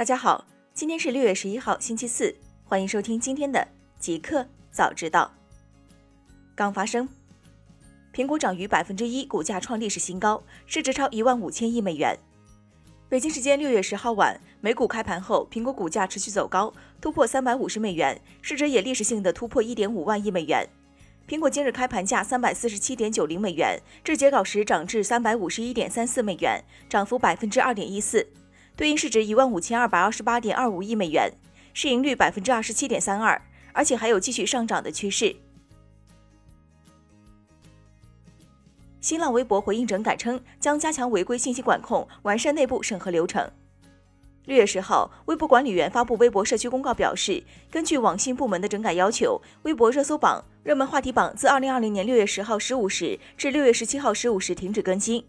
大家好，今天是六月十一号，星期四，欢迎收听今天的极客早知道。刚发生，苹果涨逾百分之一，股价创历史新高，市值超一万五千亿美元。北京时间六月十号晚，美股开盘后，苹果股价持续走高，突破三百五十美元，市值也历史性的突破一点五万亿美元。苹果今日开盘价三百四十七点九零美元，至截稿时涨至三百五十一点三四美元，涨幅百分之二点一四，对应市值一万五千二百二十八点二五亿美元，市盈率百分之二十七点三二，而且还有继续上涨的趋势。新浪微博回应整改称，将加强违规信息管控，完善内部审核流程。六月十号，微博管理员发布微博社区公告表示，根据网信部门的整改要求，微博热搜榜、热门话题榜自二零二零年六月十号十五时至六月十七号十五时停止更新。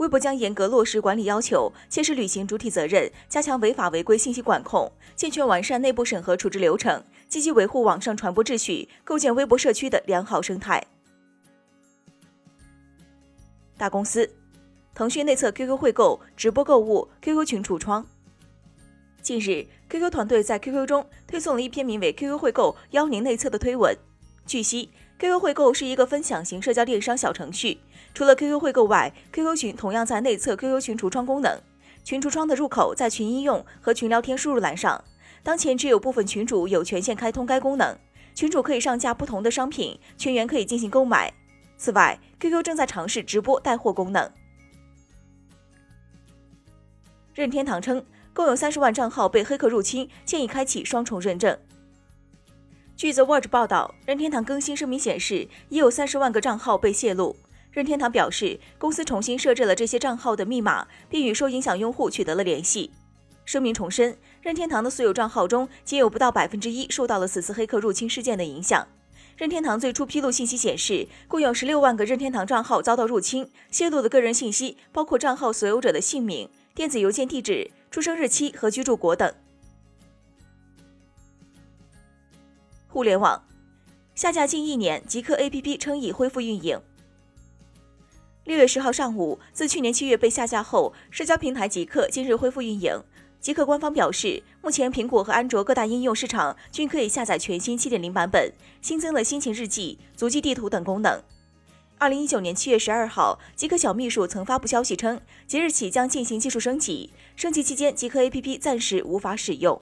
微博将严格落实管理要求，切实履行主体责任，加强违法违规信息管控，健全完善内部审核处置流程，积极维护网上传播秩序，构建微博社区的良好生态。大公司，腾讯内测 QQ 会购、直播购物、QQ 群橱窗。近日，QQ 团队在 QQ 中推送了一篇名为《QQ 会购邀您内测》的推文。据悉，QQ 会购是一个分享型社交电商小程序。除了 QQ 会购外，QQ 群同样在内测 QQ 群橱窗功能。群橱窗的入口在群应用和群聊天输入栏上。当前只有部分群主有权限开通该功能。群主可以上架不同的商品，群员可以进行购买。此外，QQ 正在尝试直播带货功能。任天堂称。共有三十万账号被黑客入侵，建议开启双重认证。据 The Watch 报道，任天堂更新声明显示，已有三十万个账号被泄露。任天堂表示，公司重新设置了这些账号的密码，并与受影响用户取得了联系。声明重申，任天堂的所有账号中，仅有不到百分之一受到了此次黑客入侵事件的影响。任天堂最初披露信息显示，共有十六万个任天堂账号遭到入侵，泄露的个人信息包括账号所有者的姓名、电子邮件地址。出生日期和居住国等。互联网下架近一年，极客 APP 称已恢复运营。六月十号上午，自去年七月被下架后，社交平台极客今日恢复运营。极客官方表示，目前苹果和安卓各大应用市场均可以下载全新七点零版本，新增了心情日记、足迹地图等功能。二零一九年七月十二号，极客小秘书曾发布消息称，即日起将进行技术升级，升级期间极客 APP 暂时无法使用。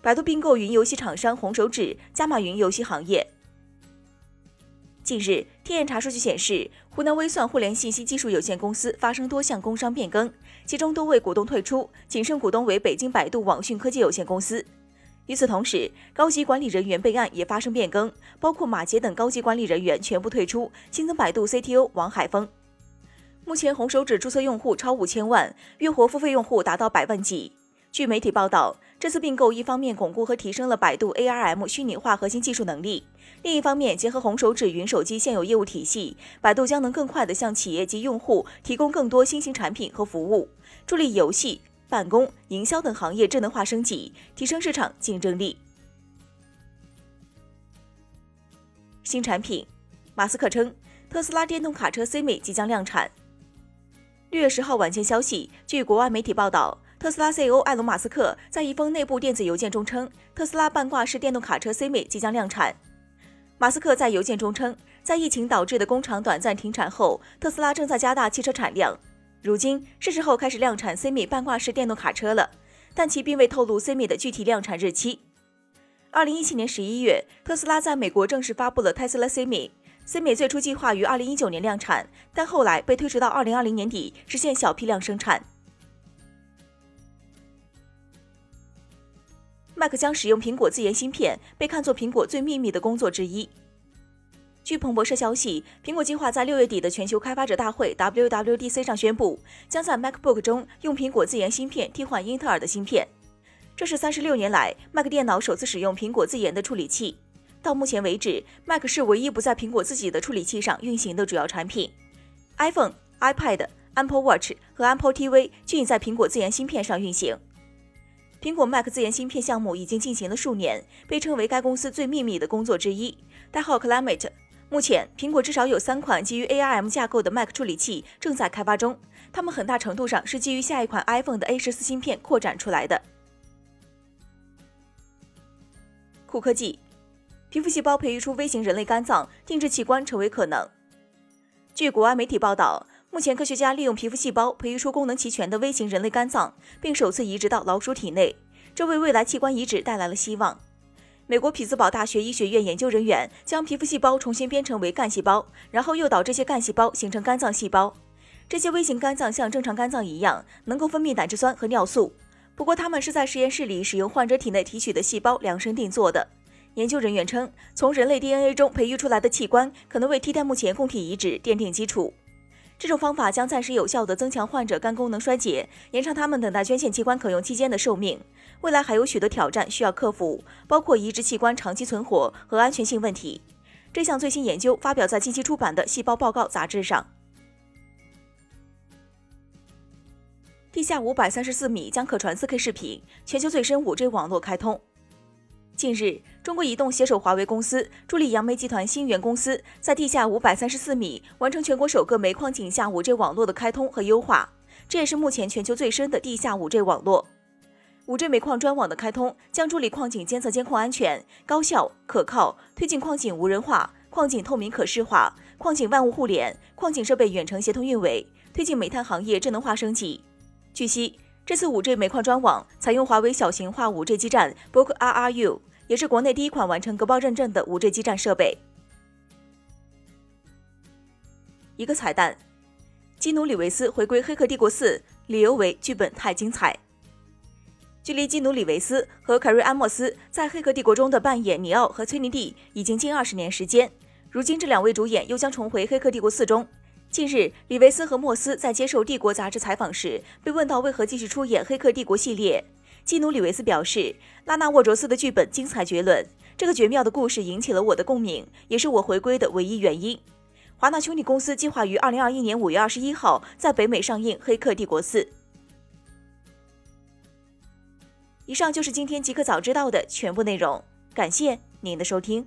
百度并购云游戏厂商红手指，加码云游戏行业。近日，天眼查数据显示，湖南微算互联信息技术有限公司发生多项工商变更，其中多位股东退出，仅剩股东为北京百度网讯科技有限公司。与此同时，高级管理人员备案也发生变更，包括马杰等高级管理人员全部退出，新增百度 CTO 王海峰。目前红手指注册用户超五千万，月活付费用户达到百万级。据媒体报道，这次并购一方面巩固和提升了百度 ARM 虚拟化核心技术能力，另一方面结合红手指云手机现有业务体系，百度将能更快地向企业及用户提供更多新型产品和服务，助力游戏。办公、营销等行业智能化升级，提升市场竞争力。新产品，马斯克称特斯拉电动卡车 Semi 即将量产。六月十号晚间消息，据国外媒体报道，特斯拉 CEO 埃隆·马斯克在一封内部电子邮件中称，特斯拉半挂式电动卡车 Semi 即将量产。马斯克在邮件中称，在疫情导致的工厂短暂停产后，特斯拉正在加大汽车产量。如今是时候开始量产 Semi 半挂式电动卡车了，但其并未透露 Semi 的具体量产日期。二零一七年十一月，特斯拉在美国正式发布了 Tesla Semi。Semi 最初计划于二零一九年量产，但后来被推迟到二零二零年底实现小批量生产。Mac 将使用苹果自研芯片，被看作苹果最秘密的工作之一。据彭博社消息，苹果计划在六月底的全球开发者大会 （WWDC） 上宣布，将在 MacBook 中用苹果自研芯片替换英特尔的芯片。这是三十六年来 Mac 电脑首次使用苹果自研的处理器。到目前为止，Mac 是唯一不在苹果自己的处理器上运行的主要产品。iPhone、iPad、Apple Watch 和 Apple TV 均已在苹果自研芯片上运行。苹果 Mac 自研芯片项目已经进行了数年，被称为该公司最秘密的工作之一，代号 Climate。目前，苹果至少有三款基于 ARM 架构的 Mac 处理器正在开发中，它们很大程度上是基于下一款 iPhone 的 A 十四芯片扩展出来的。酷科技，皮肤细胞培育出微型人类肝脏，定制器官成为可能。据国外媒体报道，目前科学家利用皮肤细胞培育出功能齐全的微型人类肝脏，并首次移植到老鼠体内，这为未来器官移植带来了希望。美国匹兹堡大学医学院研究人员将皮肤细胞重新编程为干细胞，然后诱导这些干细胞形成肝脏细胞。这些微型肝脏像正常肝脏一样，能够分泌胆汁酸和尿素。不过，它们是在实验室里使用患者体内提取的细胞量身定做的。研究人员称，从人类 DNA 中培育出来的器官可能为替代目前供体移植奠定基础。这种方法将暂时有效地增强患者肝功能衰竭，延长他们等待捐献器官可用期间的寿命。未来还有许多挑战需要克服，包括移植器官长期存活和安全性问题。这项最新研究发表在近期出版的《细胞报告》杂志上。地下五百三十四米将可传 4K 视频，全球最深 5G 网络开通。近日，中国移动携手华为公司，助力杨梅集团新源公司，在地下五百三十四米完成全国首个煤矿井下 5G 网络的开通和优化，这也是目前全球最深的地下 5G 网络。五 G 煤矿专网的开通，将助力矿井监测监控安全、高效、可靠，推进矿井无人化、矿井透明可视化、矿井万物互联、矿井设备远程协同运维，推进煤炭行业智能化升级。据悉，这次五 G 煤矿专网采用华为小型化五 G 基站 Book RRU，也是国内第一款完成格报认证的五 G 基站设备。一个彩蛋：基努里维斯回归《黑客帝国四》，理由为剧本太精彩。距离基努·里维斯和凯瑞·安莫斯在《黑客帝国》中的扮演尼奥和崔妮蒂已经近二十年时间，如今这两位主演又将重回《黑客帝国四》中。近日，李维斯和莫斯在接受《帝国》杂志采访时被问到为何继续出演《黑客帝国》系列，基努·里维斯表示：“拉纳沃卓斯的剧本精彩绝伦，这个绝妙的故事引起了我的共鸣，也是我回归的唯一原因。”华纳兄弟公司计划于二零二一年五月二十一号在北美上映《黑客帝国四》。以上就是今天极客早知道的全部内容，感谢您的收听。